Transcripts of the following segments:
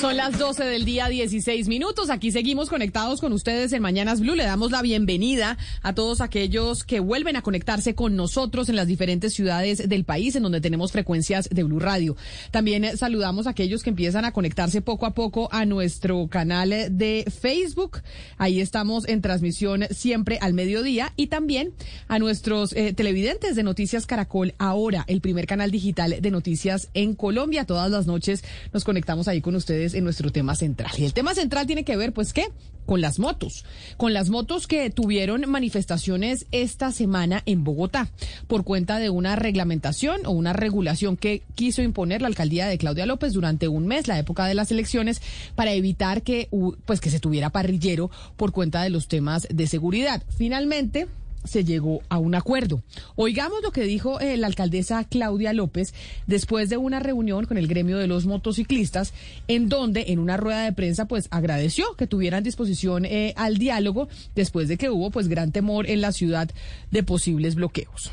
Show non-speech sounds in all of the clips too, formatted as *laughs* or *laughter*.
Son las 12 del día, 16 minutos. Aquí seguimos conectados con ustedes en Mañanas Blue. Le damos la bienvenida a todos aquellos que vuelven a conectarse con nosotros en las diferentes ciudades del país en donde tenemos frecuencias de Blue Radio. También eh, saludamos a aquellos que empiezan a conectarse poco a poco a nuestro canal de Facebook. Ahí estamos en transmisión siempre al mediodía y también a nuestros eh, televidentes de Noticias Caracol ahora, el primer canal digital de noticias en Colombia. Todas las noches nos conectamos ahí con ustedes en nuestro tema central. Y el tema central tiene que ver, pues, ¿qué? Con las motos. Con las motos que tuvieron manifestaciones esta semana en Bogotá por cuenta de una reglamentación o una regulación que quiso imponer la alcaldía de Claudia López durante un mes, la época de las elecciones, para evitar que, pues, que se tuviera parrillero por cuenta de los temas de seguridad. Finalmente, se llegó a un acuerdo. Oigamos lo que dijo eh, la alcaldesa Claudia López después de una reunión con el gremio de los motociclistas, en donde en una rueda de prensa pues agradeció que tuvieran disposición eh, al diálogo después de que hubo pues gran temor en la ciudad de posibles bloqueos.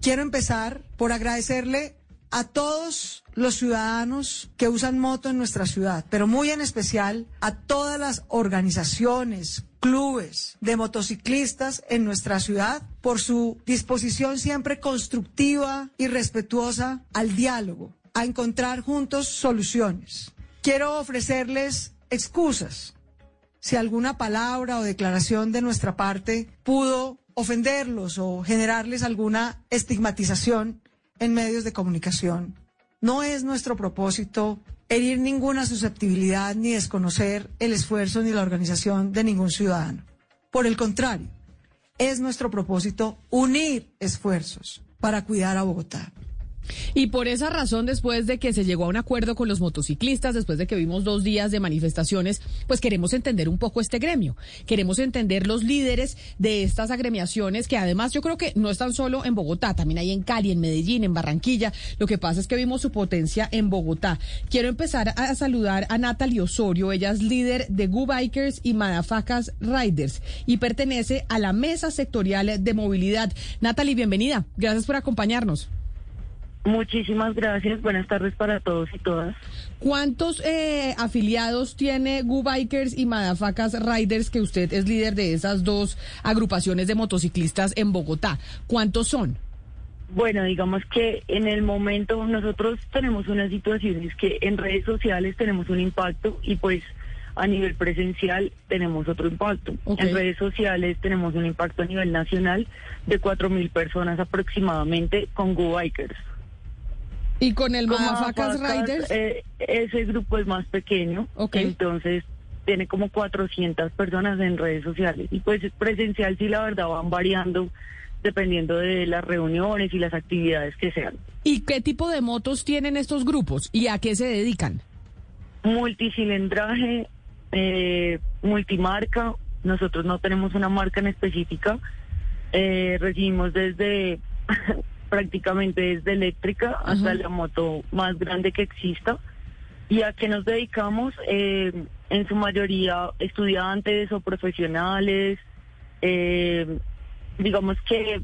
Quiero empezar por agradecerle a todos los ciudadanos que usan moto en nuestra ciudad, pero muy en especial a todas las organizaciones, clubes de motociclistas en nuestra ciudad por su disposición siempre constructiva y respetuosa al diálogo, a encontrar juntos soluciones. Quiero ofrecerles excusas si alguna palabra o declaración de nuestra parte pudo ofenderlos o generarles alguna estigmatización en medios de comunicación. No es nuestro propósito herir ninguna susceptibilidad ni desconocer el esfuerzo ni la organización de ningún ciudadano. Por el contrario, es nuestro propósito unir esfuerzos para cuidar a Bogotá. Y por esa razón, después de que se llegó a un acuerdo con los motociclistas, después de que vimos dos días de manifestaciones, pues queremos entender un poco este gremio. Queremos entender los líderes de estas agremiaciones, que además yo creo que no están solo en Bogotá, también hay en Cali, en Medellín, en Barranquilla. Lo que pasa es que vimos su potencia en Bogotá. Quiero empezar a saludar a Natalie Osorio. Ella es líder de Go Bikers y Madafacas Riders y pertenece a la mesa sectorial de movilidad. Natalie, bienvenida. Gracias por acompañarnos. Muchísimas gracias. Buenas tardes para todos y todas. ¿Cuántos eh, afiliados tiene Gu Bikers y Madafacas Riders, que usted es líder de esas dos agrupaciones de motociclistas en Bogotá? ¿Cuántos son? Bueno, digamos que en el momento nosotros tenemos una situación, es que en redes sociales tenemos un impacto y pues a nivel presencial tenemos otro impacto. En redes sociales tenemos un impacto a nivel nacional de cuatro mil personas aproximadamente con Go Bikers. ¿Y con el Madafacas Riders? Eh, ese grupo es más pequeño, entonces tiene como 400 personas en redes sociales. Y pues presencial sí, la verdad, van variando dependiendo de las reuniones y las actividades que sean. ¿Y qué tipo de motos tienen estos grupos y a qué se dedican? Multicilindraje, eh, multimarca. Nosotros no tenemos una marca en específica. Eh, recibimos desde *laughs* prácticamente desde eléctrica hasta la moto más grande que exista. ¿Y a qué nos dedicamos? Eh, en su mayoría estudiantes o profesionales. Eh, digamos que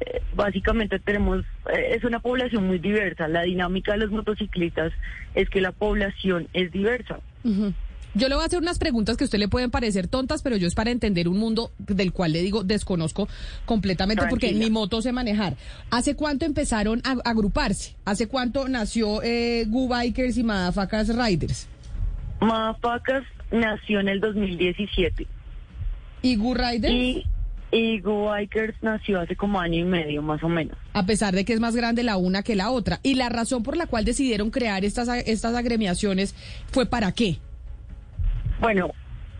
eh, básicamente tenemos, es una población muy diversa. La dinámica de los motociclistas es que la población es diversa. Yo le voy a hacer unas preguntas que a usted le pueden parecer tontas, pero yo es para entender un mundo del cual le digo desconozco completamente porque ni moto sé manejar. ¿Hace cuánto empezaron a agruparse? ¿Hace cuánto nació eh, Gu Bikers y Madafacas Riders? Madafacas nació en el 2017. ¿Y Gu Riders? Y, y Gu Bikers nació hace como año y medio, más o menos. A pesar de que es más grande la una que la otra. ¿Y la razón por la cual decidieron crear estas, estas agremiaciones fue para qué? Bueno,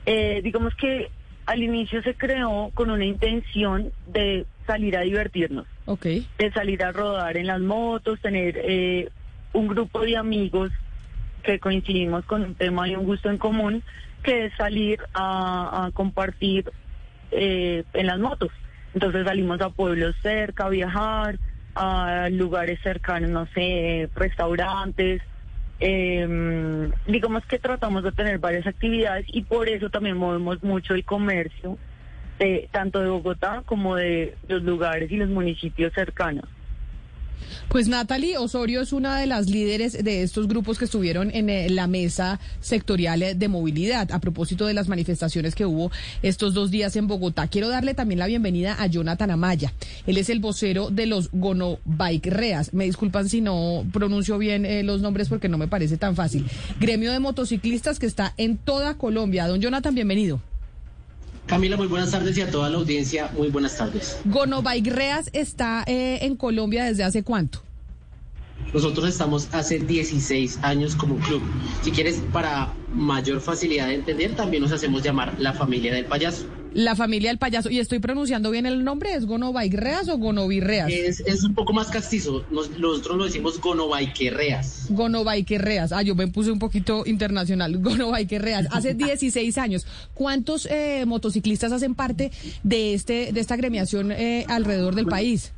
eh, digamos que al inicio se creó con una intención de salir a divertirnos, okay. de salir a rodar en las motos, tener eh, un grupo de amigos que coincidimos con un tema y un gusto en común que es salir a, compartir eh, en las motos. Entonces salimos a pueblos cerca, a viajar, a lugares cercanos, no sé, restaurantes. Eh, digamos que tratamos de tener varias actividades y por eso también movemos mucho el comercio, de, tanto de Bogotá como de los lugares y los municipios cercanos. Pues Natalie Osorio es una de las líderes de estos grupos que estuvieron en eh, la mesa sectorial eh, de movilidad a propósito de las manifestaciones que hubo estos dos días en Bogotá. Quiero darle también la bienvenida a Jonathan Amaya. Él es el vocero de los Gonobike Reas. Me disculpan si no pronuncio bien eh, los nombres porque no me parece tan fácil. Gremio de motociclistas que está en toda Colombia. Don Jonathan, bienvenido. Camila, muy buenas tardes y a toda la audiencia, muy buenas tardes. Reas está en Colombia desde hace cuánto? Nosotros estamos hace 16 años como club. Si quieres, para mayor facilidad de entender, también nos hacemos llamar la familia del payaso. La familia del payaso. ¿Y estoy pronunciando bien el nombre? ¿Es Gonovairreas o Gonovirreas? Es, es un poco más castizo. nosotros lo decimos Gonovaiquerreas. Gonovaiquerreas. Ah, yo me puse un poquito internacional. *laughs* Gonovaiquerreas. Hace 16 años. ¿Cuántos eh, motociclistas hacen parte de, este, de esta gremiación eh, alrededor del país?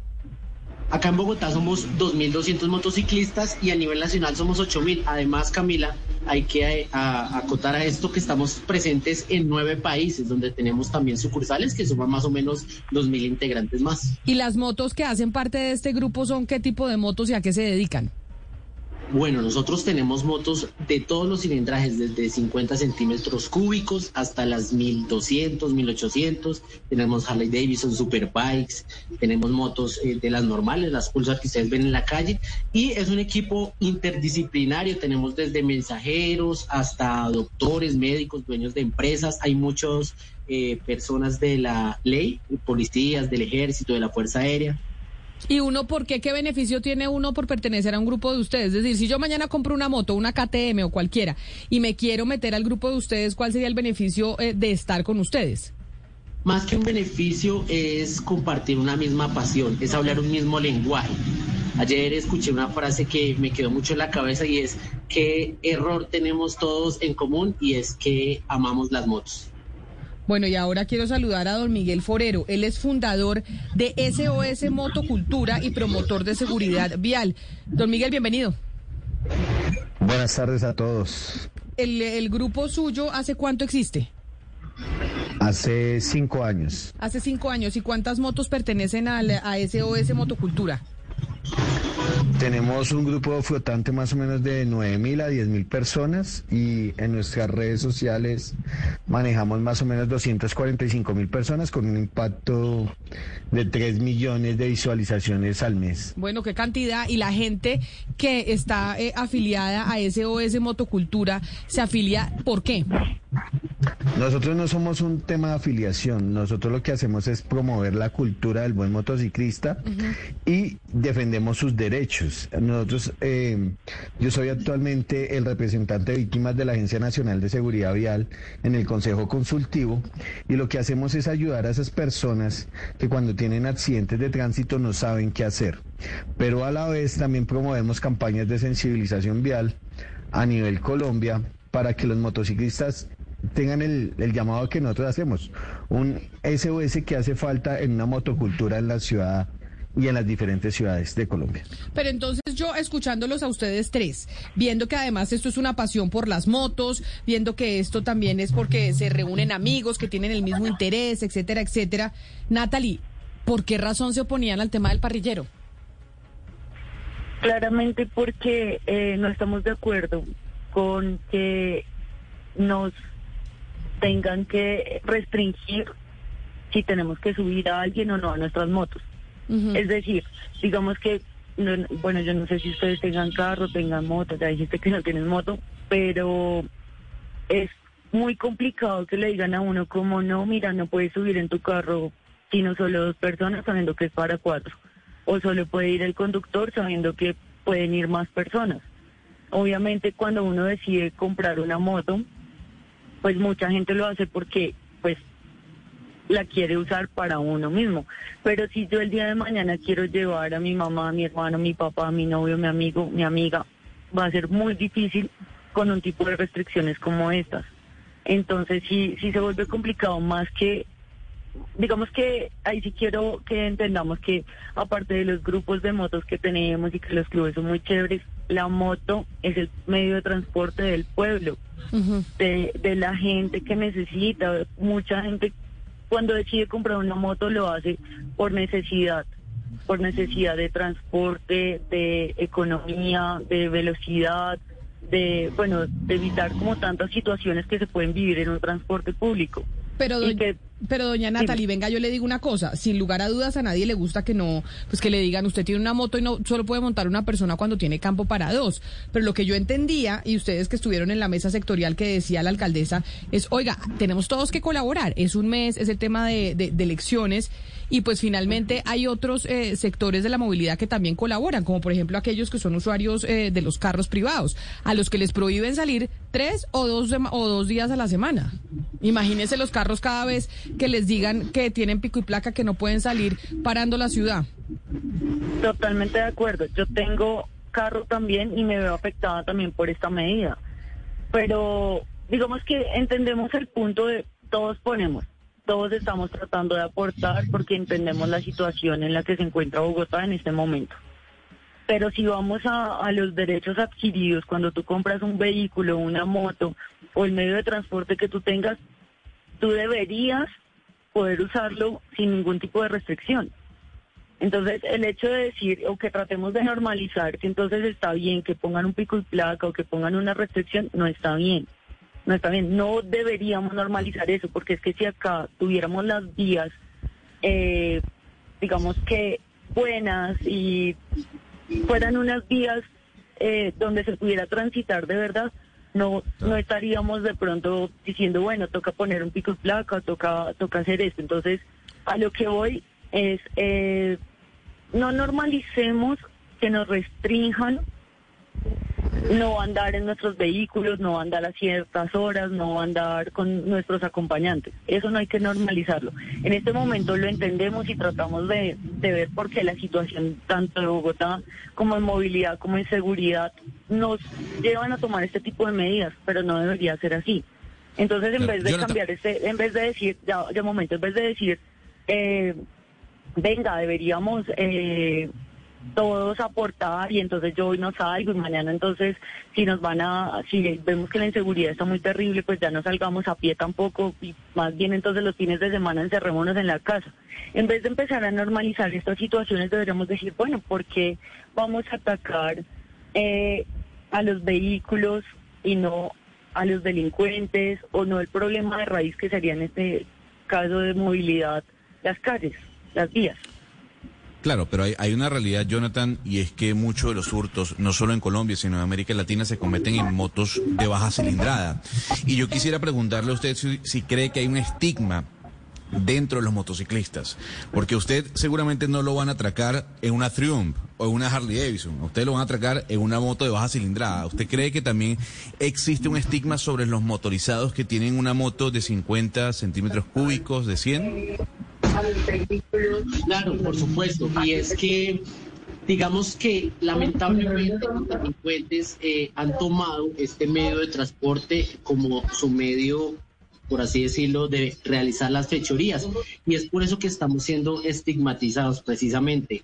Acá en Bogotá somos 2.200 motociclistas y a nivel nacional somos 8.000. Además, Camila, hay que eh, acotar a esto que estamos presentes en nueve países donde tenemos también sucursales que suman más o menos 2.000 integrantes más. ¿Y las motos que hacen parte de este grupo son qué tipo de motos y a qué se dedican? Bueno, nosotros tenemos motos de todos los cilindrajes, desde 50 centímetros cúbicos hasta las 1200, 1800. Tenemos Harley Davidson, Superbikes, tenemos motos eh, de las normales, las Pulsar que ustedes ven en la calle. Y es un equipo interdisciplinario. Tenemos desde mensajeros hasta doctores, médicos, dueños de empresas. Hay muchas eh, personas de la ley, policías, del ejército, de la Fuerza Aérea. ¿Y uno por qué? ¿Qué beneficio tiene uno por pertenecer a un grupo de ustedes? Es decir, si yo mañana compro una moto, una KTM o cualquiera, y me quiero meter al grupo de ustedes, ¿cuál sería el beneficio eh, de estar con ustedes? Más que un beneficio es compartir una misma pasión, es hablar un mismo lenguaje. Ayer escuché una frase que me quedó mucho en la cabeza y es qué error tenemos todos en común y es que amamos las motos. Bueno, y ahora quiero saludar a don Miguel Forero. Él es fundador de SOS Motocultura y promotor de seguridad vial. Don Miguel, bienvenido. Buenas tardes a todos. ¿El, grupo suyo hace cuánto existe? Hace cinco años. Hace cinco años. ¿Y cuántas motos pertenecen a SOS Motocultura? Tenemos un grupo flotante más o menos de 9.000 a 10.000 personas y en nuestras redes sociales manejamos más o menos 245.000 personas con un impacto de 3 millones de visualizaciones al mes. Bueno, qué cantidad. Y la gente que está eh, afiliada a SOS Motocultura, ¿se afilia por qué? Nosotros no somos un tema de afiliación, nosotros lo que hacemos es promover la cultura del buen motociclista y defendemos sus derechos. Nosotros, eh, yo soy actualmente el representante de víctimas de la Agencia Nacional de Seguridad Vial en el Consejo Consultivo y lo que hacemos es ayudar a esas personas que cuando tienen accidentes de tránsito no saben qué hacer. Pero a la vez también promovemos campañas de sensibilización vial a nivel Colombia para que los motociclistas tengan el, llamado que nosotros hacemos, un SOS que hace falta en una motocultura en la ciudad y en las diferentes ciudades de Colombia. Pero entonces yo escuchándolos a ustedes tres, viendo que además esto es una pasión por las motos, viendo que esto también es porque se reúnen amigos que tienen el mismo interés, etcétera, etcétera. Natalie, ¿por qué razón se oponían al tema del parrillero? Claramente porque eh, no estamos de acuerdo con que nos tengan que restringir si tenemos que subir a alguien o no a nuestras motos. Es decir, digamos que, bueno, yo no sé si ustedes tengan carro, tengan moto, ya dijiste que no tienen moto, pero es muy complicado que le digan a uno como no, mira, no puedes subir en tu carro sino solo dos personas sabiendo que es para cuatro. O solo puede ir el conductor sabiendo que pueden ir más personas. Obviamente cuando uno decide comprar una moto, pues mucha gente lo hace porque pues la quiere usar para uno mismo. Pero si yo el día de mañana quiero llevar a mi mamá, a mi hermano, mi papá, mi novio, mi amigo, mi amiga, va a ser muy difícil con un tipo de restricciones como estas. Entonces sí, sí se vuelve complicado más que digamos que ahí sí quiero que entendamos que aparte de los grupos de motos que tenemos y que los clubes son muy chéveres, la moto es el medio de transporte del pueblo, de, de la gente que necesita. Mucha gente cuando decide comprar una moto lo hace por necesidad, por necesidad de transporte, de economía, de velocidad, de, bueno, de evitar como tantas situaciones que se pueden vivir en un transporte público. Pero, pero doña Natalie, venga, yo le digo una cosa, sin lugar a dudas a nadie le gusta que no, pues que le digan, usted tiene una moto y no solo puede montar una persona cuando tiene campo para dos. Pero lo que yo entendía, y ustedes que estuvieron en la mesa sectorial que decía la alcaldesa, es, oiga, tenemos todos que colaborar, es un mes, es el tema de, de, elecciones, y pues finalmente hay otros eh, sectores de la movilidad que también colaboran, como por ejemplo aquellos que son usuarios eh, de los carros privados, a los que les prohíben salir tres o dos, o dos días a la semana. Imagínense los carros cada vez que les digan que tienen pico y placa que no pueden salir parando la ciudad. Totalmente de acuerdo. Yo tengo carro también y me veo afectada también por esta medida. Pero digamos que entendemos el punto de todos ponemos, todos estamos tratando de aportar porque entendemos la situación en la que se encuentra Bogotá en este momento. Pero si vamos a, los derechos adquiridos, cuando tú compras un vehículo, una moto o el medio de transporte que tú tengas, tú deberías poder usarlo sin ningún tipo de restricción. Entonces, el hecho de decir o que tratemos de normalizar que entonces está bien que pongan un pico y placa o que pongan una restricción, no está bien. No está bien. No deberíamos normalizar eso, porque es que si acá tuviéramos las vías, eh, digamos que buenas y fueran unas vías eh, donde se pudiera transitar de verdad, no no estaríamos de pronto diciendo, bueno, toca poner un pico y placa, toca, toca hacer esto. Entonces, a lo que voy es, eh, no normalicemos que nos restrinjan no andar en nuestros vehículos, no andar a ciertas horas, no andar con nuestros acompañantes. Eso no hay que normalizarlo. En este momento lo entendemos y tratamos de, de ver por qué la situación tanto de Bogotá como en movilidad como en seguridad nos llevan a tomar este tipo de medidas, pero no debería ser así. Entonces, en vez de cambiar este, en vez de decir, ya, ya momento, en vez de decir, eh, venga, deberíamos eh, todos aportar y entonces yo hoy no salgo y mañana entonces si nos van a, si vemos que la inseguridad está muy terrible, pues ya no salgamos a pie tampoco y más bien entonces los fines de semana encerrémonos en la casa. En vez de empezar a normalizar estas situaciones deberíamos decir, bueno, ¿por qué vamos a atacar eh, a los vehículos y no a los delincuentes o no el problema de raíz que sería en este caso de movilidad, las calles, las vías? Claro, pero hay, una realidad, Jonathan, y es que muchos de los hurtos, no solo en Colombia, sino en América Latina, se cometen en motos de baja cilindrada. Y yo quisiera preguntarle a usted si, cree que hay un estigma dentro de los motociclistas, porque usted seguramente no lo van a atracar en una Triumph o en una Harley Davidson, usted lo van a atracar en una moto de baja cilindrada. ¿Usted cree que también existe un estigma sobre los motorizados que tienen una moto de 50 centímetros cúbicos, de 100? Claro, por supuesto. Y es que, digamos que lamentablemente los delincuentes eh, han tomado este medio de transporte como su medio por así decirlo, de realizar las fechorías. Y es por eso que estamos siendo estigmatizados precisamente.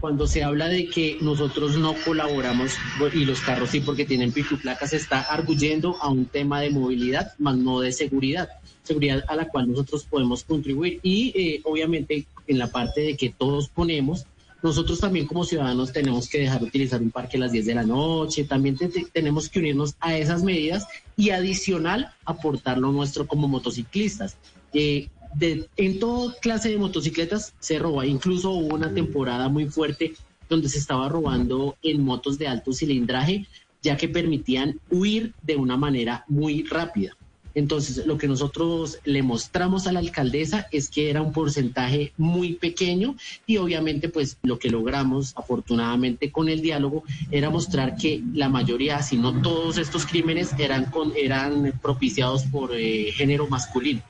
Cuando se habla de que nosotros no colaboramos y los carros sí porque tienen placa, se está arguyendo a un tema de movilidad, más no de seguridad. Seguridad a la cual nosotros podemos contribuir. Y eh, obviamente en la parte de que todos ponemos, nosotros también como ciudadanos tenemos que dejar de utilizar un parque a las 10 de la noche, también tenemos que unirnos a esas medidas y adicional aportarlo nuestro como motociclistas. Eh, de, en toda clase de motocicletas se roba, incluso hubo una temporada muy fuerte donde se estaba robando en motos de alto cilindraje, ya que permitían huir de una manera muy rápida. Entonces, lo que nosotros le mostramos a la alcaldesa es que era un porcentaje muy pequeño y obviamente pues lo que logramos afortunadamente con el diálogo era mostrar que la mayoría, si no todos estos crímenes eran, con, eran propiciados por eh, género masculino.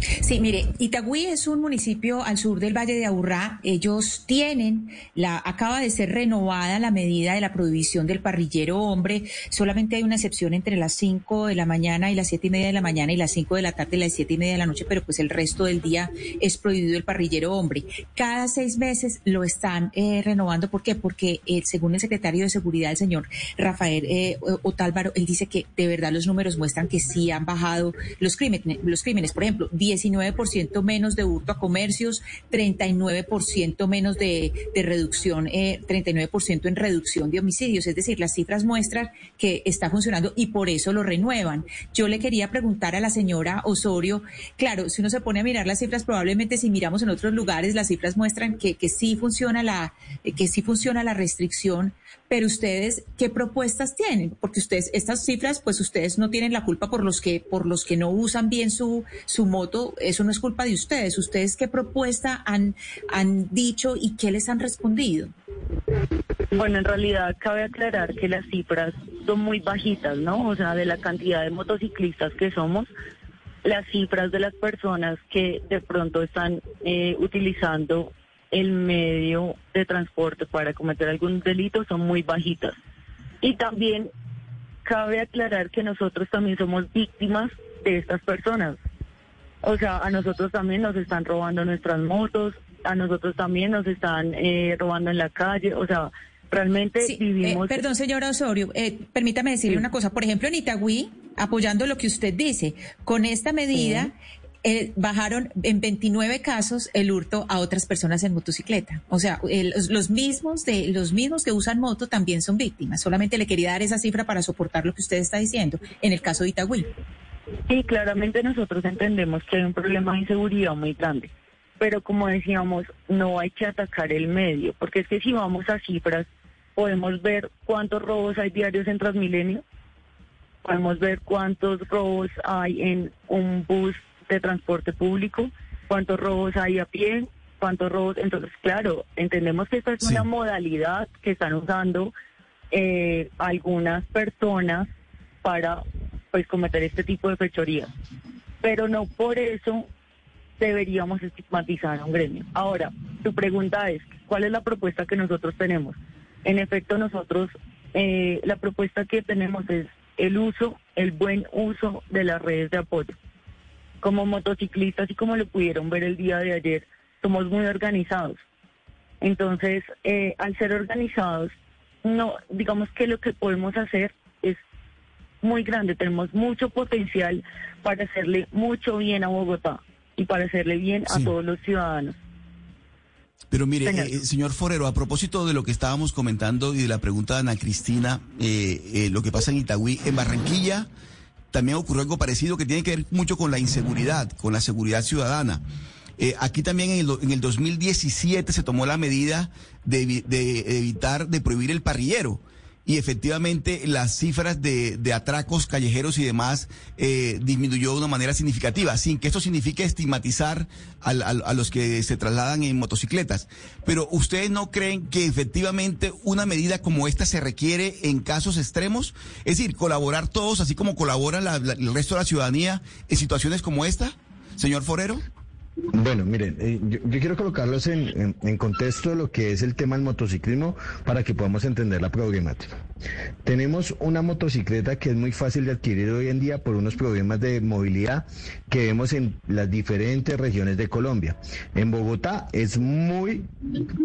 Sí, mire, Itagüí es un municipio al sur del Valle de Aburrá. Ellos tienen, la, acaba de ser renovada la medida de la prohibición del parrillero hombre. Solamente hay una excepción entre las 5 de la mañana y las siete y media de la mañana y las 5 de la tarde y las siete y media de la noche, pero pues el resto del día es prohibido el parrillero hombre. Cada seis meses lo están eh, renovando. ¿Por qué? Porque eh, según el secretario de Seguridad, el señor Rafael eh, Otálvaro, él dice que de verdad los números muestran que sí han bajado los crímenes. Los crímenes, por ejemplo, 19% menos de hurto a comercios, 39% menos de, reducción, eh, 39% en reducción de homicidios. Es decir, las cifras muestran que está funcionando y por eso lo renuevan. Yo le quería preguntar a la señora Osorio, claro, si uno se pone a mirar las cifras, probablemente si miramos en otros lugares, las cifras muestran que, que sí funciona la, que sí funciona la restricción, pero ustedes, ¿qué propuestas tienen? Porque ustedes, estas cifras, pues ustedes no tienen la culpa por los que, por los que no usan bien su, su moto, eso no es culpa de ustedes. ¿Ustedes qué propuesta han, han dicho y qué les han respondido? Bueno, en realidad cabe aclarar que las cifras son muy bajitas, ¿no? O sea, de la cantidad de motociclistas que somos, las cifras de las personas que de pronto están eh, utilizando el medio de transporte para cometer algún delito son muy bajitas. Y también cabe aclarar que nosotros también somos víctimas de estas personas. O sea, a nosotros también nos están robando nuestras motos, a nosotros también nos están eh, robando en la calle, o sea, realmente Sí, eh, vivimos... perdón, señora Osorio, eh, permítame decirle Sí. una cosa. Por ejemplo, en Itagüí, apoyando lo que usted dice, con esta medida eh, bajaron en 29 casos el hurto a otras personas en motocicleta. O sea, el- los, mismos de los mismos que usan moto también son víctimas. Solamente le quería dar esa cifra para soportar lo que usted está diciendo en el caso de Itagüí. Sí, claramente nosotros entendemos que hay un problema de inseguridad muy grande, pero como decíamos, no hay que atacar el medio, porque es que si vamos a cifras, podemos ver cuántos robos hay diarios en Transmilenio, podemos ver cuántos robos hay en un bus de transporte público, cuántos robos hay a pie, cuántos robos, entonces claro, entendemos que esta es Sí. una modalidad que están usando eh, algunas personas para pues cometer este tipo de fechorías. Pero no por eso deberíamos estigmatizar a un gremio. Ahora, tu pregunta es, ¿cuál es la propuesta que nosotros tenemos? En efecto, nosotros, eh, la propuesta que tenemos es el uso, el buen uso de las redes de apoyo. Como motociclistas y como lo pudieron ver el día de ayer, somos muy organizados. Entonces, eh, al ser organizados, no, digamos que lo que podemos hacer es muy grande, tenemos mucho potencial para hacerle mucho bien a Bogotá y para hacerle bien Sí. a todos los ciudadanos. Pero mire, Señor. eh, señor Forero, a propósito de lo que estábamos comentando y de la pregunta de Ana Cristina, eh, eh, lo que pasa en Itagüí, en Barranquilla también ocurrió algo parecido que tiene que ver mucho con la inseguridad, con la seguridad ciudadana. Eh, aquí también en el, en el 2017 se tomó la medida de evitar, de prohibir el parrillero. Y efectivamente las cifras de, de atracos callejeros y demás eh, disminuyó de una manera significativa, sin que esto signifique estigmatizar al- al- a los que se trasladan en motocicletas. Pero ¿ustedes no creen que efectivamente una medida como esta se requiere en casos extremos? Es decir, colaborar todos, así como colabora la- la- el resto de la ciudadanía en situaciones como esta, señor Forero. Bueno, miren, eh, yo, quiero colocarlos en, contexto de lo que es el tema del motociclismo para que podamos entender la problemática. Tenemos una motocicleta que es muy fácil de adquirir hoy en día por unos problemas de movilidad que vemos en las diferentes regiones de Colombia. En Bogotá es muy,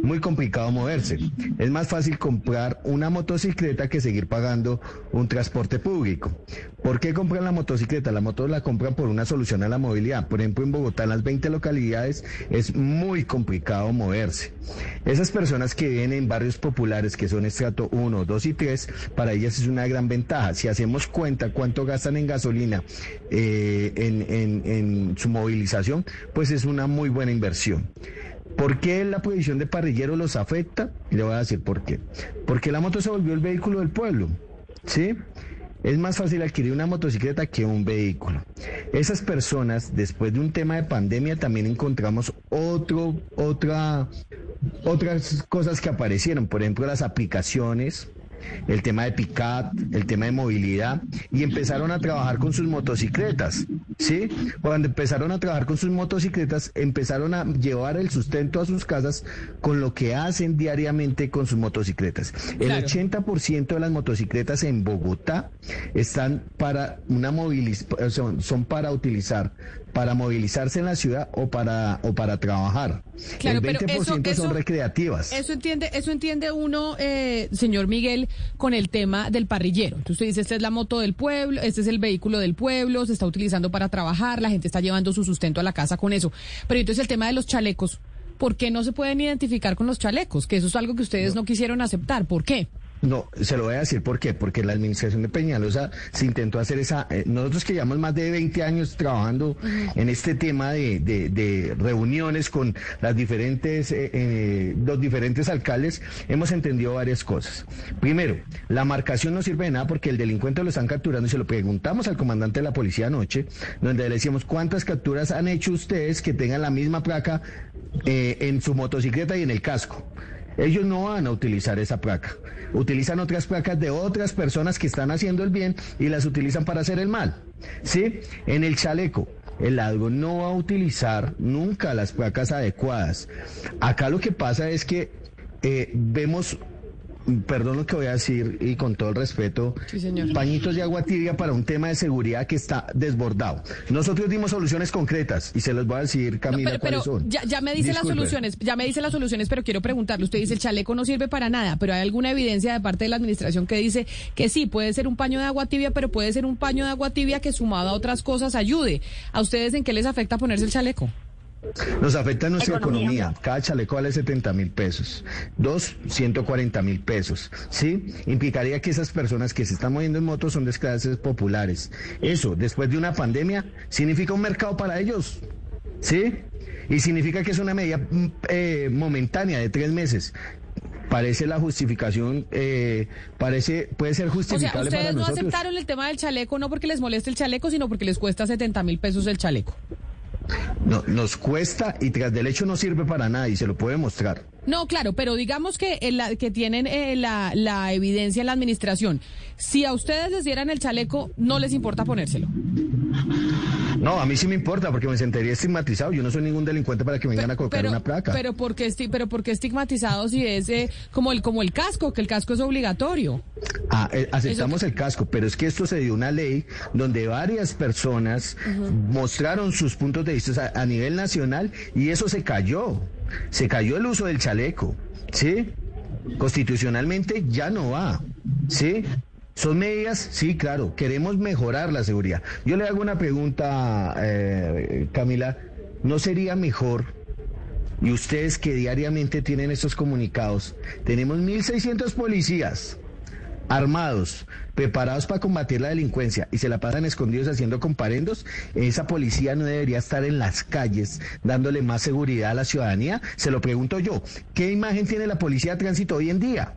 muy complicado moverse. Es más fácil comprar una motocicleta que seguir pagando un transporte público. ¿Por qué compran la motocicleta? La moto la compran por una solución a la movilidad. Por ejemplo, en Bogotá, las 20 localidades, es muy complicado moverse. Esas personas que viven en barrios populares, que son estrato 1, 2 y 3, para ellas es una gran ventaja. Si hacemos cuenta cuánto gastan en gasolina eh, en, su movilización, pues es una muy buena inversión. ¿Por qué la prohibición de parrillero los afecta? Le voy a decir por qué. Porque la moto se volvió el vehículo del pueblo. ¿Sí? Es más fácil adquirir una motocicleta que un vehículo. Esas personas, después de un tema de pandemia, también encontramos otro, otra, otras cosas que aparecieron. Por ejemplo, las aplicaciones el tema de picat, el tema de movilidad, y empezaron a trabajar con sus motocicletas, ¿sí? Cuando empezaron a trabajar con sus motocicletas, empezaron a llevar el sustento a sus casas con lo que hacen diariamente con sus motocicletas. El 80% de las motocicletas en Bogotá están para una movilización, son para utilizar para movilizarse en la ciudad o para o para trabajar. Claro, el 20% son recreativas. Eso entiende, eso entiende uno, eh, señor Miguel, con el tema del parrillero. Entonces usted dice, esta es la moto del pueblo, este es el vehículo del pueblo, se está utilizando para trabajar, la gente está llevando su sustento a la casa con eso. Pero entonces el tema de los chalecos, ¿por qué no se pueden identificar con los chalecos? Que eso es algo que ustedes no quisieron aceptar. ¿Por qué? No, se lo voy a decir por qué. Porque la administración de Peñalosa se intentó hacer esa. Eh, nosotros que llevamos más de 20 años trabajando en este tema de, de, reuniones con las diferentes, eh, eh, los diferentes alcaldes, hemos entendido varias cosas. Primero, la marcación no sirve de nada porque el delincuente lo están capturando y se lo preguntamos al comandante de la policía anoche, donde le decíamos cuántas capturas han hecho ustedes que tengan la misma placa en su motocicleta y en el casco. Ellos no van a utilizar esa placa. Utilizan otras placas de otras personas que están haciendo el bien y las utilizan para hacer el mal. ¿Sí? En el chaleco, el ladrón no va a utilizar nunca las placas adecuadas. Acá lo que pasa es que eh, vemos perdón lo que voy a decir y con todo el respeto, pañitos de agua tibia para un tema de seguridad que está desbordado. Nosotros dimos soluciones concretas y se los voy a decir, Camila, cuáles son. Ya, me dice las soluciones, ya me dice las soluciones, pero quiero preguntarle, usted dice el chaleco no sirve para nada, pero hay alguna evidencia de parte de la administración que dice que sí, puede ser un paño de agua tibia, pero puede ser un paño de agua tibia que sumado a otras cosas ayude. ¿A ustedes en qué les afecta ponerse el chaleco? Nos afecta nuestra economía. Cada chaleco vale 70 mil pesos. Dos, 140 mil pesos. ¿Sí? Implicaría que esas personas que se están moviendo en motos son de clases populares. Eso, después de una pandemia, significa un mercado para ellos. ¿Sí? Y significa que es una medida mm, eh, momentánea de tres meses parece la justificación, eh, parece, puede ser justificable o sea, ustedes no aceptaron el tema del chaleco no porque les moleste el chaleco, sino porque les cuesta 70 mil pesos el chaleco. No, nos cuesta y tras del hecho no sirve para nada y se lo puede mostrar. No, claro, pero digamos que, que tienen eh, la, la, evidencia en la administración. Si a ustedes les dieran el chaleco, no les importa ponérselo. No, a mí sí me importa porque me sentiría estigmatizado. Yo no soy ningún delincuente para que vengan a colocar una placa. Pero ¿por qué, pero porque estigmatizado si es eh, como, el, como el casco, que el casco es obligatorio? Ah, eh, aceptamos el casco, pero es que esto se dio una ley donde varias personas mostraron sus puntos de vista a nivel nacional y eso se cayó. Se cayó el uso del chaleco, ¿sí? Constitucionalmente ya no va, ¿sí? ¿Son medidas? Sí, claro, queremos mejorar la seguridad. Yo le hago una pregunta, eh, Camila, ¿no sería mejor, y ustedes que diariamente tienen estos comunicados, tenemos 1.600 policías armados, preparados para combatir la delincuencia y se la pasan escondidos haciendo comparendos, esa policía no debería estar en las calles dándole más seguridad a la ciudadanía. Se lo pregunto yo, ¿qué imagen tiene la policía de tránsito hoy en día?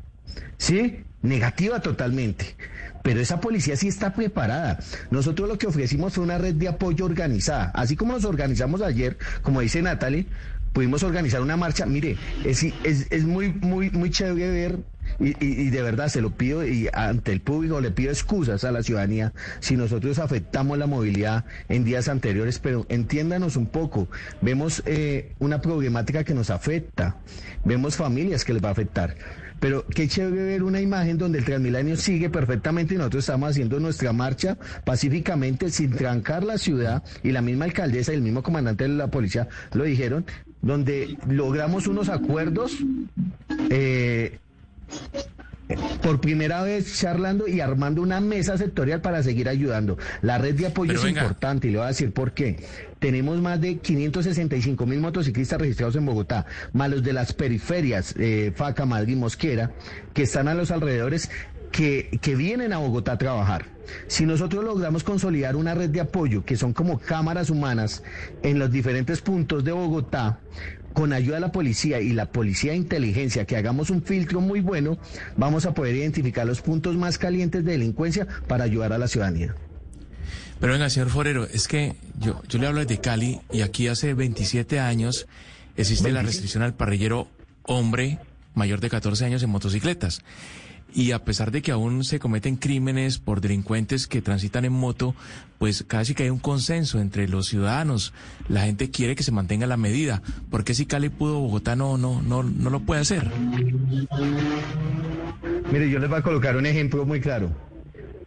¿Sí? Negativa totalmente. Pero esa policía sí está preparada. Nosotros lo que ofrecimos fue una red de apoyo organizada. Así como nos organizamos ayer, como dice Natalie, pudimos organizar una marcha. Mire, es, es, es muy, muy, muy chévere ver y, de verdad se lo pido y ante el público le pido excusas a la ciudadanía si nosotros afectamos la movilidad en días anteriores, pero entiéndanos un poco. Vemos eh, una problemática que nos afecta, vemos familias que les va a afectar. Pero qué chévere ver una imagen donde el Transmilenio sigue perfectamente y nosotros estamos haciendo nuestra marcha pacíficamente sin trancar la ciudad. Y la misma alcaldesa y el mismo comandante de la policía lo dijeron, donde logramos unos acuerdos eh, por primera vez charlando y armando una mesa sectorial para seguir ayudando. La red de apoyo es importante y le voy a decir por qué. Tenemos más de 565 mil motociclistas registrados en Bogotá, más los de las periferias, eh, Faca, Madrid, Mosquera, que están a los alrededores que, que, vienen a Bogotá a trabajar. Si nosotros logramos consolidar una red de apoyo, que son como cámaras humanas en los diferentes puntos de Bogotá, con ayuda de la policía y la policía de inteligencia, que hagamos un filtro muy bueno, vamos a poder identificar los puntos más calientes de delincuencia para ayudar a la ciudadanía. Pero venga, señor Forero, es que yo, yo le hablo de Cali y aquí hace 27 años existe la restricción al parrillero hombre mayor de 14 años en motocicletas. Y a pesar de que aún se cometen crímenes por delincuentes que transitan en moto, pues casi que hay un consenso entre los ciudadanos. La gente quiere que se mantenga la medida. ¿Por qué si Cali pudo, Bogotá no, no, no, no lo puede hacer? Mire, yo les voy a colocar un ejemplo muy claro.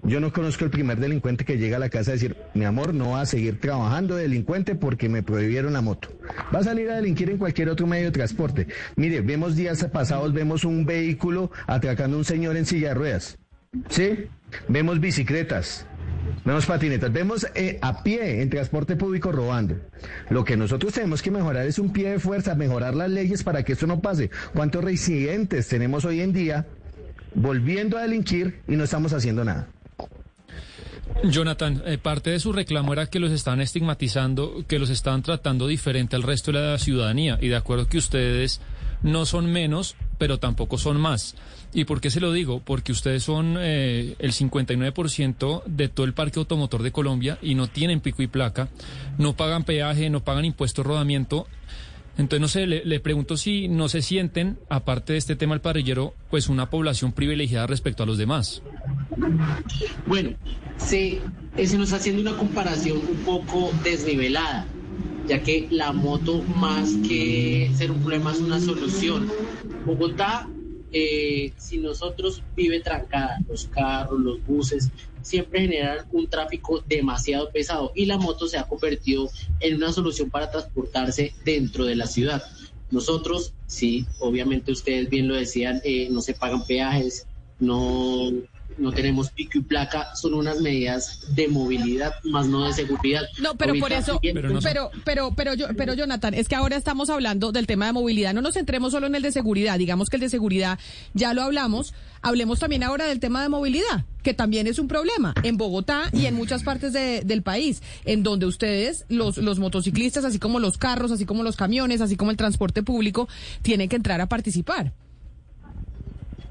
Yo no conozco el primer delincuente que llega a la casa a decir, mi amor, no va a seguir trabajando de delincuente porque me prohibieron la moto. Va a salir a delinquir en cualquier otro medio de transporte. Mire, vemos días pasados, vemos un vehículo atracando a un señor en silla de ruedas. ¿Sí? Vemos bicicletas, vemos patinetas, vemos eh, a pie en transporte público robando. Lo que nosotros tenemos que mejorar es un pie de fuerza, mejorar las leyes para que esto no pase. ¿Cuántos residentes tenemos hoy en día volviendo a delinquir y no estamos haciendo nada? Jonathan, eh, parte de su reclamo era que los están estigmatizando, que los están tratando diferente al resto de la ciudadanía. Y de acuerdo que ustedes no son menos, pero tampoco son más. ¿Y por qué se lo digo? Porque ustedes son eh, el 59% de todo el parque automotor de Colombia y no tienen pico y placa, no pagan peaje, no pagan impuestos rodamiento. Entonces, no sé, le, pregunto si no se sienten, aparte de este tema del parrillero, pues una población privilegiada respecto a los demás. Bueno, se, se nos está haciendo una comparación un poco desnivelada, ya que la moto más que ser un problema es una solución. Bogotá, eh, si nosotros vive trancada, los carros, los buses, siempre generan un tráfico demasiado pesado y la moto se ha convertido en una solución para transportarse dentro de la ciudad. Nosotros, sí, obviamente ustedes bien lo decían, eh, no se pagan peajes, no no tenemos pico y placa, son unas medidas de movilidad, más no de seguridad. No, pero por eso, pero, pero, pero, yo, pero Jonathan, es que ahora estamos hablando del tema de movilidad, no nos centremos solo en el de seguridad, digamos que el de seguridad ya lo hablamos, hablemos también ahora del tema de movilidad, que también es un problema en Bogotá y en muchas partes del país, en donde ustedes, los, los motociclistas, así como los carros, así como los camiones, así como el transporte público, tienen que entrar a participar.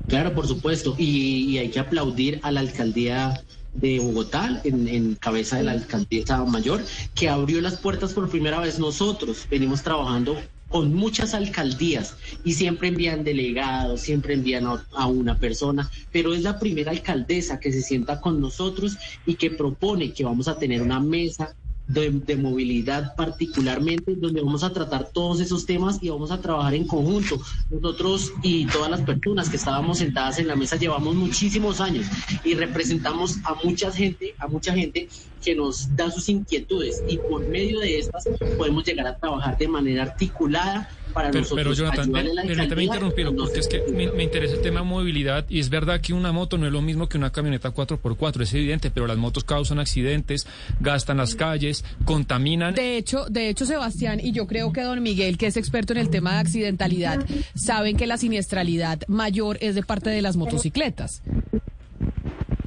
Claro, por supuesto. Y, hay que aplaudir a la alcaldía de Bogotá, en, cabeza de la alcaldesa mayor, que abrió las puertas por primera vez. Nosotros venimos trabajando con muchas alcaldías y siempre envían delegados, siempre envían a, una persona, pero es la primera alcaldesa que se sienta con nosotros y que propone que vamos a tener una mesa de, movilidad particularmente, donde vamos a tratar todos esos temas y vamos a trabajar en conjunto. Nosotros y todas las personas que estábamos sentadas en la mesa llevamos muchísimos años y representamos a mucha gente, a mucha gente que nos da sus inquietudes y por medio de estas podemos llegar a trabajar de manera articulada para pero, nosotros. Pero Jonathan, permítame interrumpirlo, porque es que me, interesa el tema de movilidad y es verdad que una moto no es lo mismo que una camioneta 4x4, es evidente, pero las motos causan accidentes, gastan las calles, contaminan. De hecho, de hecho, Sebastián, y yo creo que don Miguel, que es experto en el tema de accidentalidad, saben que la siniestralidad mayor es de parte de las motocicletas.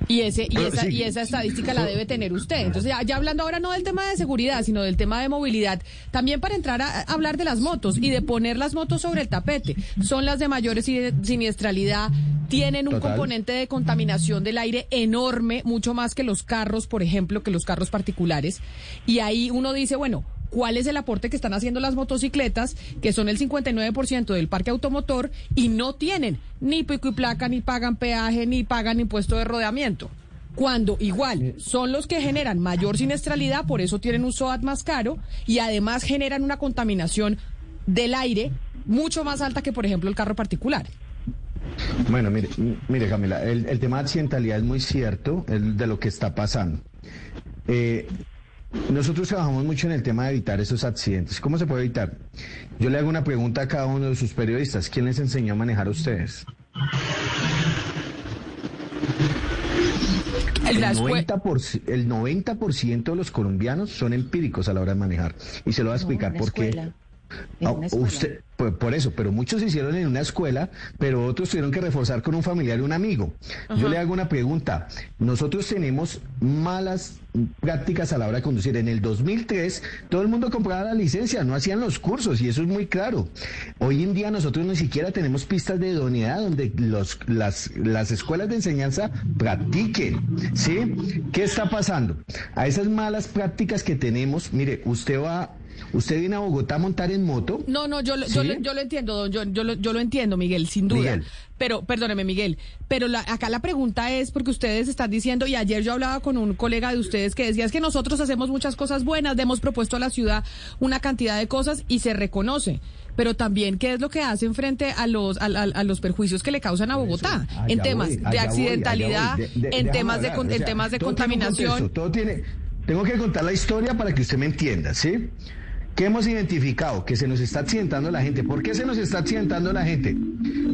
Y, ese, y, esa, y esa estadística la debe tener usted. Entonces, ya, hablando ahora no del tema de seguridad, sino del tema de movilidad, también para entrar a, hablar de las motos y de poner las motos sobre el tapete. Son las de mayores siniestralidad, tienen un componente de contaminación del aire enorme, mucho más que los carros, por ejemplo, que los carros particulares. Y ahí uno dice, bueno, cuál es el aporte que están haciendo las motocicletas, que son el 59% del parque automotor, y no tienen ni pico y placa, ni pagan peaje, ni pagan impuesto de rodeamiento. Cuando igual son los que generan mayor siniestralidad, por eso tienen un SOAT más caro y además generan una contaminación del aire mucho más alta que, por ejemplo, el carro particular. Bueno, mire, mire Camila, el, tema de accidentalidad es muy cierto el, de lo que está pasando. Eh, nosotros trabajamos mucho en el tema de evitar esos accidentes. ¿Cómo se puede evitar? Yo le hago una pregunta a cada uno de sus periodistas. ¿Quién les enseñó a manejar a ustedes? El 90%, el 90 de los colombianos son empíricos a la hora de manejar. Y se lo voy a explicar por qué. Ah, usted, por, eso, pero muchos se hicieron en una escuela, pero otros tuvieron que reforzar con un familiar y un amigo. Yo le hago una pregunta. Nosotros tenemos malas prácticas a la hora de conducir. En el 2003 todo el mundo compraba la licencia, no hacían los cursos y eso es muy claro. Hoy en día nosotros ni siquiera tenemos pistas de idoneidad donde los, las, las escuelas de enseñanza practiquen. ¿Sí? ¿Qué está pasando? A esas malas prácticas que tenemos, mire, usted va Usted viene a Bogotá a montar en moto. No, no, yo, ¿Sí? yo lo entiendo, don, yo, yo, lo, yo lo entiendo, Miguel, sin duda. Miguel. Pero, perdóneme, Miguel, pero la- acá la pregunta es porque ustedes están diciendo, y ayer yo hablaba con un colega de ustedes que decía, es que nosotros hacemos muchas cosas buenas, le hemos propuesto a la ciudad una cantidad de cosas y se reconoce. Pero también, ¿qué es lo que hacen frente a los, a, a- a los perjuicios que le causan a Bogotá? Allá en temas voy, de accidentalidad, allá voy. De- de- en temas de, con- o en temas de todo tiene un contaminación. contexto, todo tiene, tengo que contar la historia para que usted me entienda, ¿sí? ¿Qué hemos identificado? Que se nos está accidentando la gente. ¿Por qué se nos está accidentando la gente?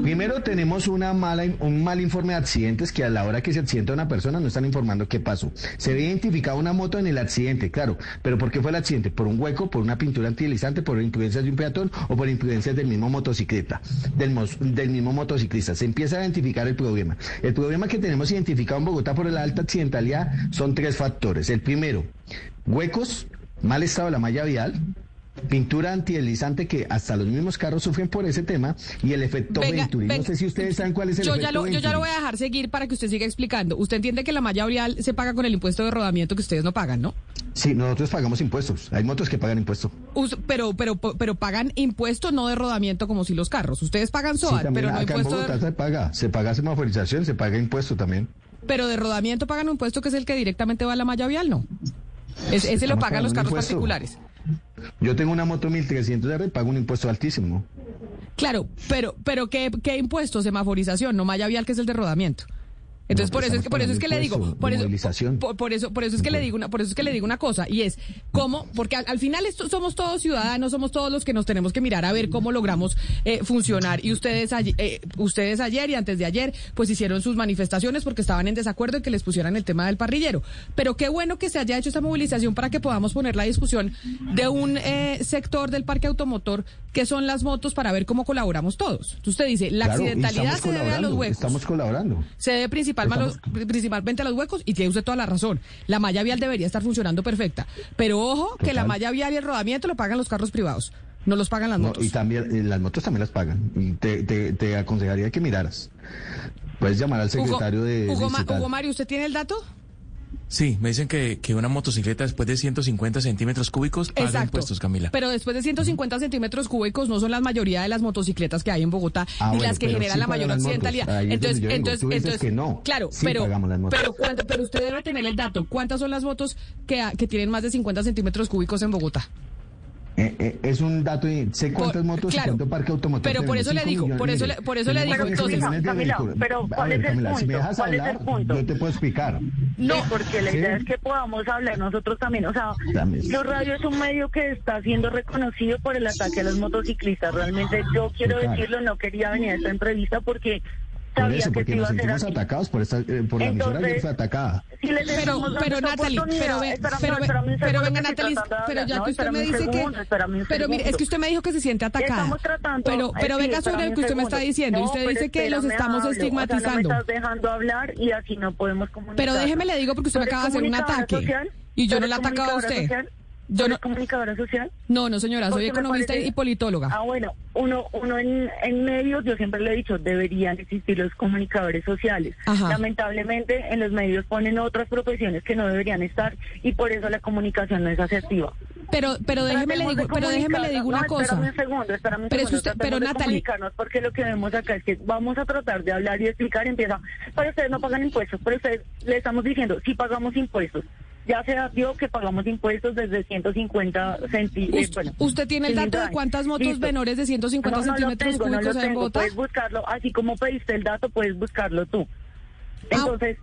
Primero tenemos una mala, un mal informe de accidentes que a la hora que se accidenta una persona no están informando qué pasó. Se ve identificado una moto en el accidente, claro. ¿Pero por qué fue el accidente? ¿Por un hueco, por una pintura antideslizante, por imprudencias de un peatón o por imprudencias del mismo motocicleta, del, del mismo motociclista? Se empieza a identificar el problema. El problema que tenemos identificado en Bogotá por la alta accidentalidad son tres factores. El primero, huecos, mal estado de la malla vial, pintura antideslizante que hasta los mismos carros sufren por ese tema y el efecto Venga, Venturi. venga. No sé si ustedes saben cuál es el yo efecto ya lo, yo ya lo voy a dejar seguir para que usted siga explicando. Usted entiende que la malla vial se paga con el impuesto de rodamiento que ustedes no pagan, ¿no? Sí, nosotros pagamos impuestos. Hay motos que pagan impuesto. Us- pero, pero, pero pagan impuesto no de rodamiento como si los carros. Ustedes pagan SOAT, pero no acá en impuesto Bogotá de, se paga. Se paga semaforización, se paga impuesto también. pero de rodamiento pagan un impuesto que es el que directamente va a la malla vial, ¿no? Es- ese lo pagan los carros particulares. Yo tengo una moto 1300 R y pago un impuesto altísimo. Claro, pero, pero ¿qué, qué impuesto? Semaforización, no malla vial, que es el de rodamiento. Entonces No, por eso es que por eso es que le digo, por eso, por, por eso por eso es que le digo una por eso es que le digo una cosa y es cómo porque al, al final esto, somos todos ciudadanos, somos todos los que nos tenemos que mirar a ver cómo logramos eh, funcionar y ustedes ayer, eh, ustedes ayer y antes de ayer pues hicieron sus manifestaciones porque estaban en desacuerdo en que les pusieran el tema del parrillero. Pero qué bueno que se haya hecho esta movilización para que podamos poner la discusión de un eh, sector del parque automotor que son las motos para ver cómo colaboramos todos. Usted dice, la Claro, accidentalidad se debe a los huecos. Estamos colaborando. Se debe principal- Estamos- principalmente a los huecos y tiene usted toda la razón. La malla vial debería estar funcionando perfecta. Pero ojo que la malla vial y el rodamiento lo pagan los carros privados, no los pagan las No, motos. y también eh, las motos también las pagan. Y te, te, te aconsejaría que miraras. Puedes llamar al secretario de Hugo, Ma-. Hugo Mario, ¿usted tiene el dato? Sí, me dicen que, que una motocicleta después de 150 centímetros cúbicos paga impuestos, Camila. Pero después de 150 centímetros cúbicos no son la mayoría de las motocicletas que hay en Bogotá Ah, ni bueno, las que generan sí la mayor accidentalidad. Entonces, entonces, entonces, que no. claro, Sí pero, pero, ¿cuánto- pero usted debe tener el dato. ¿Cuántas son las motos que, que tienen más de 50 centímetros cúbicos en Bogotá? Eh, eh, es un dato, sé cuántas Por- motos claro. y cuánto parque automotor Pero por eso le digo, por eso le- por eso le digo, entonces- Camila, pero ¿cuál ver, es el Camila, si dejas ¿Cuál es el hablar, punto? yo te puedo explicar. No, porque la Sí. idea es que podamos hablar nosotros también. O sea, También. Blue Radio es un medio que está siendo reconocido por el ataque a los motociclistas. Realmente yo quiero decirlo, no quería venir a esta entrevista porque Por eso, que porque nos sentimos atacados por, esta, eh, por la emisora que fue atacada. Si Pero, pero Natalie, pero, ve- pero, ve- pero venga Natalie, pero ya No, que usted me dice segundo, que, pero mire, es que usted me dijo que se siente atacada. Estamos tratando. pero, pero eh, sí, venga sobre lo que usted me está diciendo. No, usted pero dice que los estamos hablo. estigmatizando. O sea, no me estás dejando hablar y así no podemos comunicar. Pero déjeme le digo porque usted me ¿Tú eres acaba de hacer un ataque. social? Y yo ¿Tú no he atacado a usted. social? Yo ¿Tú no- comunicadora social? No, no señora, soy economista parece- y politóloga. Ah, bueno, uno, uno en, en medios, yo siempre le he dicho, deberían existir los comunicadores sociales. Ajá. Lamentablemente en los medios ponen otras profesiones que no deberían estar y por eso la comunicación no es asertiva. Pero, pero déjeme le digo, pero déjeme le digo una No, cosa. Espérame un segundo, espérame un Pero segundo. usted- pero Natalie- porque lo que vemos acá es que vamos a tratar de hablar y explicar y empieza, pero ustedes no pagan impuestos, pero ustedes le estamos diciendo, sí pagamos impuestos. Ya se dio que pagamos impuestos desde 150 centímetros. Us- ¿Usted tiene el dato de cuántas motos menores de 150 no, no centímetros tengo, no cúbicos hay en. Bogotá? Puedes buscarlo, así como pediste el dato, puedes buscarlo tú. Ah. Entonces,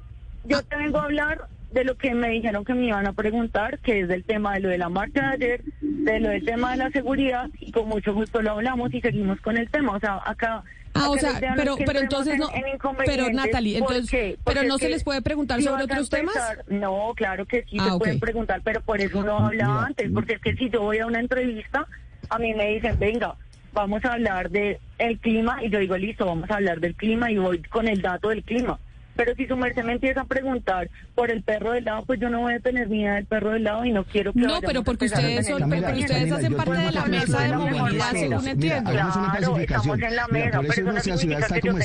yo te vengo a hablar de lo que me dijeron que me iban a preguntar, que es del tema de lo de la marcha de ayer, de lo del tema de la seguridad, y con mucho gusto lo hablamos y seguimos con el tema. O sea, acá... Ah, o sea, no pero, entonces no, en- en pero. Natalie, ¿Por entonces, qué? pero no se les puede preguntar si sobre otros temas. No, claro que sí Ah, se pueden preguntar, pero por eso uno hablaba antes, porque es que si yo voy a una entrevista, a mí me dicen, venga, vamos a hablar de el clima, y yo digo, listo, vamos a hablar del clima, y voy con el dato del clima. Pero si su merced me empieza a preguntar por el perro del lado, pues yo no voy a tener ni idea del perro del lado y no quiero que No, pero a porque ustedes son, pero Camila, ustedes Camila, hacen parte de la mesa de movilidad, según Mira, entiendo. hagamos una Claro, estamos en la Mira, mesa, por pero eso nuestra ciudad está como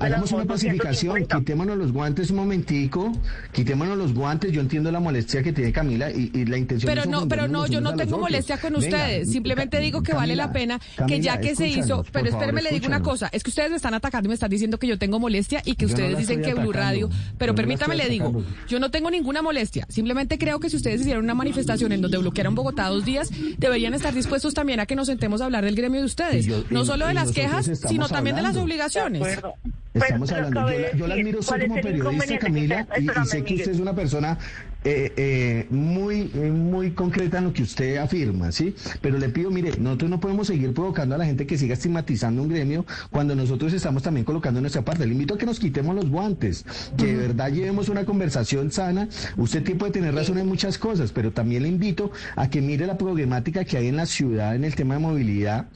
Hagamos una 150. quitémonos los guantes un momentico, quitémonos los guantes, yo entiendo la molestia que tiene Camila y, y la intención Pero no, pero no, yo no tengo molestia con Venga, ustedes. Simplemente Ca- digo que vale la Camila, pena que ya que se hizo, pero por espéreme le digo una cosa, es que ustedes me están atacando y me están diciendo que yo tengo molestia y que Yo no ustedes la dicen que Blue. Radio, pero no permítame le digo, atacando. yo no tengo ninguna molestia, simplemente creo que si ustedes hicieron una manifestación en donde bloquearon Bogotá dos días, deberían estar dispuestos también a que nos sentemos a hablar del gremio de ustedes, yo- no y- solo de las quejas, sino también de las obligaciones. De acuerdo. Estamos Pero hablando, yo, la- yo la decir, admiro usted ¿cuál es como periodista, Camila, y, sé que usted es una persona eh, eh, muy, eh, muy concreta en lo que usted afirma, ¿sí? Pero le pido, mire, nosotros no podemos seguir provocando a la gente que siga estigmatizando un gremio cuando nosotros estamos también colocando nuestra parte. Le invito a que nos quitemos los guantes, que de verdad llevemos una conversación sana. Usted sí puede tener razón en muchas cosas, pero también le invito a que mire la problemática que hay en la ciudad en el tema de movilidad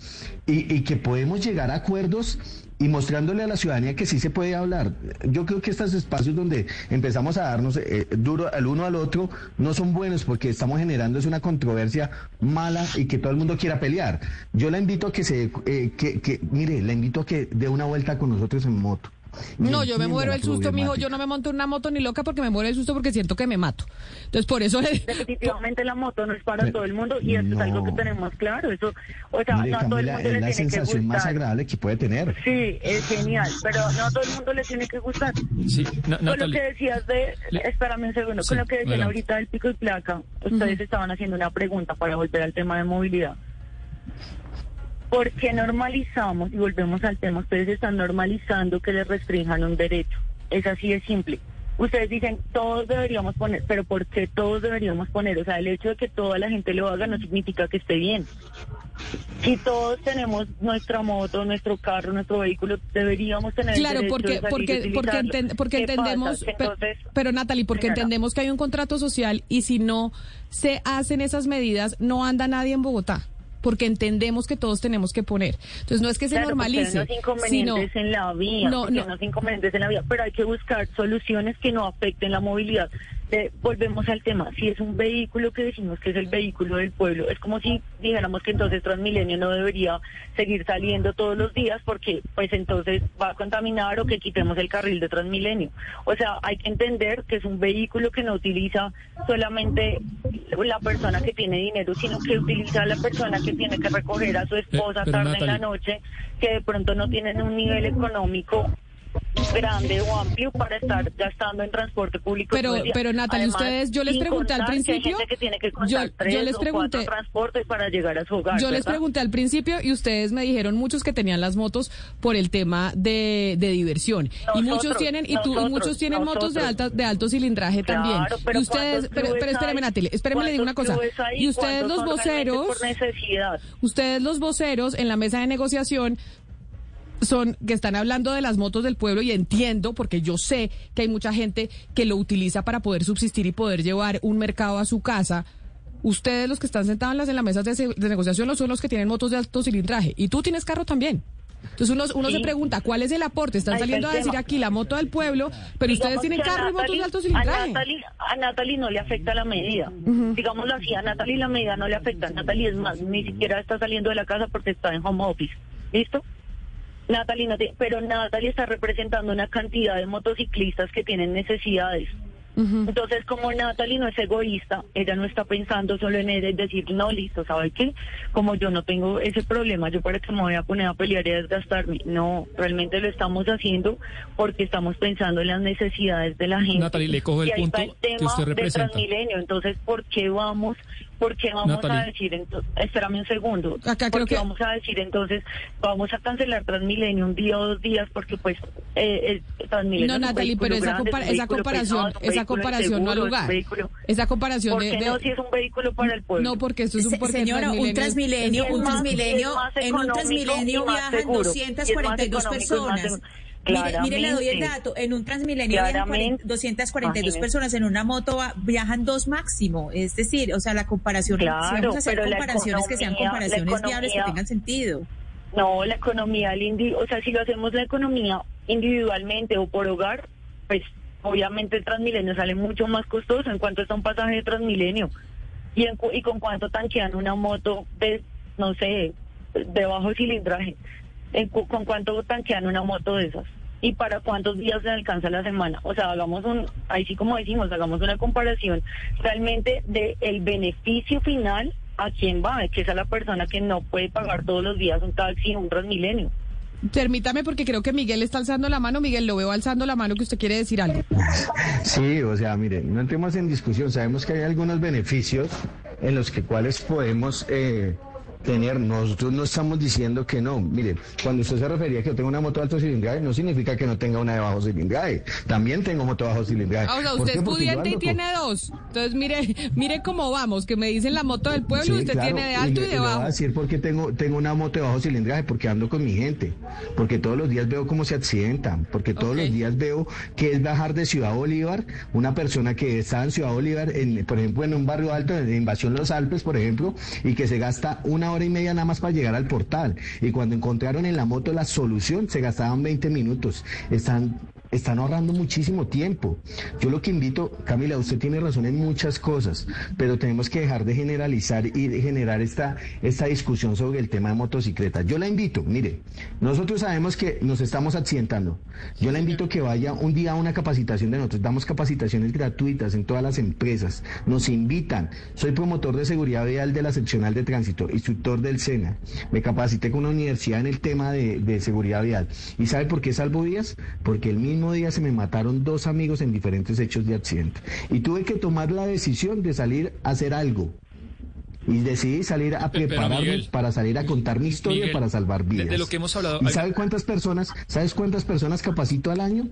y, y que podemos llegar a acuerdos y mostrándole a la ciudadanía que sí se puede hablar. Yo creo que estos espacios donde empezamos a darnos eh, duro al uno al otro no son buenos porque estamos generando es una controversia mala y que todo el mundo quiera pelear. Yo la invito a que se, eh, que, que, mire, la invito a que dé una vuelta con nosotros en moto. No, yo me muero el susto, mijo. Yo no me monto en una moto ni loca porque me muero el susto porque siento que me mato. Entonces, por eso le... Definitivamente la moto no es para Pero- todo el mundo y eso es algo que no. tenemos claro. Eso, o sea, Mire, no a todo el mundo es le la tiene que sensación más gustar. agradable que puede tener. Sí, es genial, pero no a todo el mundo le tiene que gustar. Sí, Con lo que decías de, Le- espérame un segundo, Sí, con lo que decían adelante. ahorita del pico y placa, ustedes estaban haciendo una pregunta para volver al tema de movilidad. ¿Por qué normalizamos, y volvemos al tema, ustedes están normalizando que les restrinjan un derecho? Es así de simple. Ustedes dicen, todos deberíamos poner, pero ¿por qué todos deberíamos poner? O sea, el hecho de que toda la gente lo haga no significa que esté bien. Si todos tenemos nuestra moto, nuestro carro, nuestro vehículo, deberíamos tener Claro, el porque de porque porque, enten- porque ¿Qué entendemos, entonces, pero Natalie, porque señora, entendemos que hay un contrato social y si no se hacen esas medidas, no anda nadie en Bogotá. Porque entendemos que todos tenemos que poner. Entonces no es que se Claro, normalice, hay unos sino inconvenientes en la vía, No, no. inconvenientes en la vía, pero hay que buscar soluciones que no afecten la movilidad. Eh, volvemos al tema, si es un vehículo que decimos que es el vehículo del pueblo, es como si dijéramos que entonces Transmilenio no debería seguir saliendo todos los días porque pues entonces va a contaminar o que quitemos el carril de Transmilenio. O sea, hay que entender que es un vehículo que no utiliza solamente la persona que tiene dinero, sino que utiliza a la persona que tiene que recoger a su esposa pero, tarde en la noche, que de pronto no tienen un nivel económico grande o amplio para estar gastando en transporte público. Pero- pero, Natalie, ustedes- yo les pregunté al principio, gente que tiene que contar yo- les pregunté- transportes para llegar a su hogar. Yo les pregunté al principio y ustedes me dijeron muchos que tenían las motos por el tema de, de diversión y muchos tienen y, tú, y muchos tienen motos de alta de alto cilindraje Claro, también. pero y ustedes, ¿cuántos pero, pero espéreme hay? Natalie, espéreme le digo una ¿Cuántos cosa. hay? Y ustedes ¿Cuántos los voceros, por necesidad. ustedes los voceros en la mesa de negociación son que están hablando de las motos del pueblo y entiendo porque yo sé que hay mucha gente que lo utiliza para poder subsistir y poder llevar un mercado a su casa. Ustedes los que están sentados en las, mesas de, de negociación no son los que tienen motos de alto cilindraje y tú tienes carro también. Entonces uno, uno Sí. se pregunta, ¿cuál es el aporte? Están Ahí está saliendo a decir aquí la moto del pueblo, pero ustedes tienen a carro y motos de alto A cilindraje. Natalie, a Natalie no le afecta la medida. Digámoslo así, a Natalie la medida no le afecta. Natalie es más, ni siquiera está saliendo de la casa porque está en home office. ¿Listo? Natalie no tiene- pero Natalie está representando una cantidad de motociclistas que tienen necesidades. Entonces, como Natalie no es egoísta, ella no está pensando solo en ella y decir, no, listo, ¿sabe qué? Como yo no tengo ese problema, yo para qué me voy a poner a pelear y a desgastarme. No, realmente lo estamos haciendo porque estamos pensando en las necesidades de la gente. Natalie, le cojo el y ahí punto está el que tema usted de representa. Transmilenio. Entonces, ¿por qué vamos, por qué vamos a decir, entonces, espérame un segundo, Acá ¿por creo qué que- vamos a decir entonces, vamos a cancelar Transmilenio un día o dos días porque pues eh, el Transmilenio No, es un Natalie, pero esa, grande, compara- esa comparación, pesado, es un esa comparación no al lugar. Esa comparación ¿Por de, qué de- no si es un vehículo para el pueblo? no porque esto es un porque Señora, un Transmilenio- un Transmilenio, en un Transmilenio viajan seguro. Y es más 242 económico y más personas. Mire, mire, le doy el dato. En un Transmilenio viajan Claramente. 40 242 Imagínese. personas, en una moto viajan dos máximo. Es decir, o sea, la comparación, si Claro, vamos a hacer comparaciones que sean comparaciones viables que tengan sentido. No, la economía, el o sea, si lo hacemos la economía individualmente o por hogar, pues obviamente el Transmilenio sale mucho más costoso. ¿En cuanto está un pasaje de Transmilenio? ¿Y, en, y con cuánto tanquean una moto de, no sé, de bajo cilindraje? ¿En ¿Con cuánto tanquean una moto de esas? ¿Y para cuántos días se alcanza la semana? O sea, hagamos un, ahí sí como decimos, hagamos una comparación realmente de el beneficio final a quién va, que es a la persona que no puede pagar todos los días un taxi, un Transmilenio. Permítame porque creo que Miguel está alzando la mano. Miguel, lo veo alzando la mano que usted quiere decir algo. Sí, o sea, mire, no entremos en discusión. Sabemos que hay algunos beneficios en los que cuales podemos eh, tener, nosotros no estamos diciendo que no. Mire, cuando usted se refería a que yo tengo una moto de alto cilindraje, no significa que no tenga una de bajo cilindraje. También tengo moto de bajo cilindraje. O sea, usted es pudiente y tiene dos. Entonces, mire, *laughs* mire cómo vamos, que me dicen la moto del pueblo, usted tiene de alto y, de bajo. Voy a decir porque tengo, tengo una moto de bajo cilindraje, porque ando con mi gente, porque todos los días veo cómo se accidentan, porque todos los días veo que es bajar de Ciudad Bolívar, una persona que está en Ciudad Bolívar, en, por ejemplo, en un barrio alto de Invasión Los Alpes, por ejemplo, y que se gasta una hora y media nada más para llegar al portal. Y cuando encontraron en la moto la solución, se gastaban 20 minutos. Están están ahorrando muchísimo tiempo. Yo lo que invito, Camila, usted tiene razón en muchas cosas, pero tenemos que dejar de generalizar y de generar esta, esta discusión sobre el tema de motocicletas. Yo la invito, mire, nosotros sabemos que nos estamos accidentando. Yo la invito que vaya un día a una capacitación de nosotros. Damos capacitaciones gratuitas en todas las empresas. Nos invitan. Soy promotor de seguridad vial de la seccional de tránsito, instructor del SENA. Me capacité con una universidad en el tema de, de seguridad vial. ¿Y sabe por qué salvo días? Porque el mismo día se me mataron dos amigos en diferentes hechos de accidente. Y tuve que tomar la decisión de salir a hacer algo. Y decidí salir a prepararme para salir a contar mi historia para salvar vidas. De, lo que hemos hablado. ¿Y sabes cuántas personas, sabes cuántas personas capacito al año?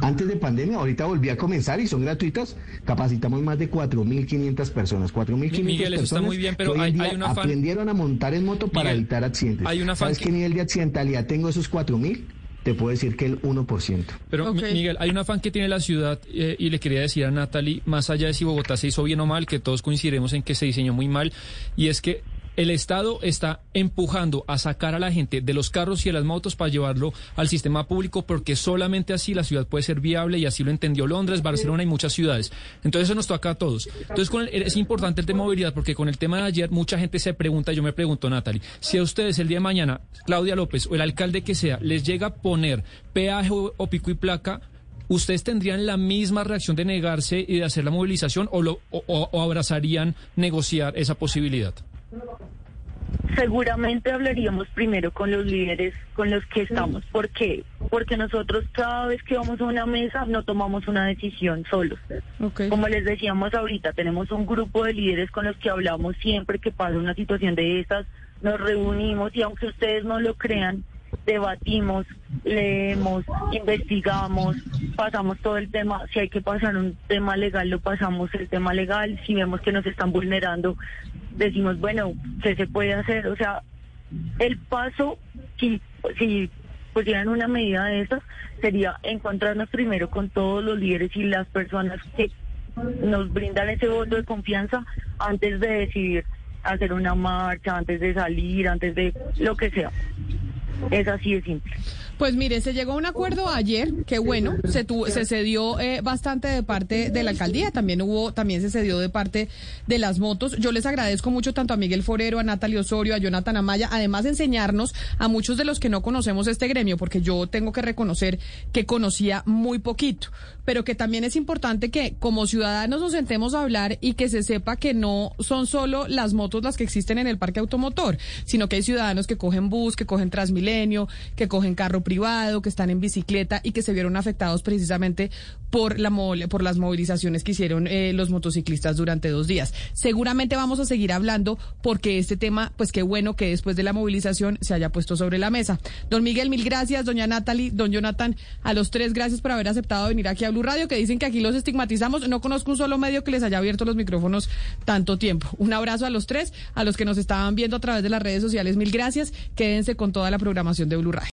Antes de pandemia, ahorita volví a comenzar y son gratuitas. Capacitamos más de 4.500 personas. 4.500 personas muy bien, pero hay, una aprendieron a montar en moto para evitar accidentes. Hay una ¿Sabes qué nivel de accidentalidad tengo esos 4.000? Te puedo decir que el 1%. Pero Miguel, hay un afán que tiene la ciudad eh, y le quería decir a Natalie, más allá de si Bogotá se hizo bien o mal, que todos coincidiremos en que se diseñó muy mal, y es que el Estado está empujando a sacar a la gente de los carros y de las motos para llevarlo al sistema público porque solamente así la ciudad puede ser viable y así lo entendió Londres, Barcelona y muchas ciudades. Entonces eso nos toca a todos. Entonces con es importante el tema de movilidad porque con el tema de ayer mucha gente se pregunta, yo me pregunto Natalie, si a ustedes el día de mañana, Claudia López o el alcalde que sea, les llega a poner peaje o, pico y placa, ¿ustedes tendrían la misma reacción de negarse y de hacer la movilización o, lo, o abrazarían negociar esa posibilidad? Seguramente hablaríamos primero con los líderes con los que estamos. ¿Por qué? Porque nosotros cada vez que vamos a una mesa no tomamos una decisión solos. Como les decíamos ahorita, tenemos un grupo de líderes con los que hablamos siempre que pasa una situación de estas, nos reunimos y aunque ustedes no lo crean, debatimos, leemos, investigamos, pasamos todo el tema, si hay que pasar un tema legal, lo pasamos el tema legal, si vemos que nos están vulnerando, decimos, bueno, ¿qué se puede hacer? O sea, el paso, si, si pusieran una medida de estas, sería encontrarnos primero con todos los líderes y las personas que nos brindan ese voto de confianza antes de decidir hacer una marcha, antes de salir, antes de lo que sea. Es así de simple. Pues mire, se llegó a un acuerdo ayer, que bueno, se, se cedió eh, bastante de parte de la alcaldía, también hubo, también se cedió de parte de las motos. Yo les agradezco mucho tanto a Miguel Forero, a Natalia Osorio, a Jonathan Amaya, además de enseñarnos a muchos de los que no conocemos este gremio, porque yo tengo que reconocer que conocía muy poquito, pero que también es importante que como ciudadanos nos sentemos a hablar y que se sepa que no son solo las motos las que existen en el parque automotor, sino que hay ciudadanos que cogen bus, que cogen Transmilenio, que cogen carro privado, que están en bicicleta y que se vieron afectados precisamente por, la, por las movilizaciones que hicieron eh, los motociclistas durante dos días. Seguramente vamos a seguir hablando porque este tema, pues qué bueno que después de la movilización se haya puesto sobre la mesa. Don Miguel, mil gracias. Doña Natalie, don Jonathan, a los tres gracias por haber aceptado venir aquí a Blue Radio, que dicen que aquí los estigmatizamos. No conozco un solo medio que les haya abierto los micrófonos tanto tiempo. Un abrazo a los tres, a los que nos estaban viendo a través de las redes sociales. Mil gracias. Quédense con toda la programación de Blue Radio.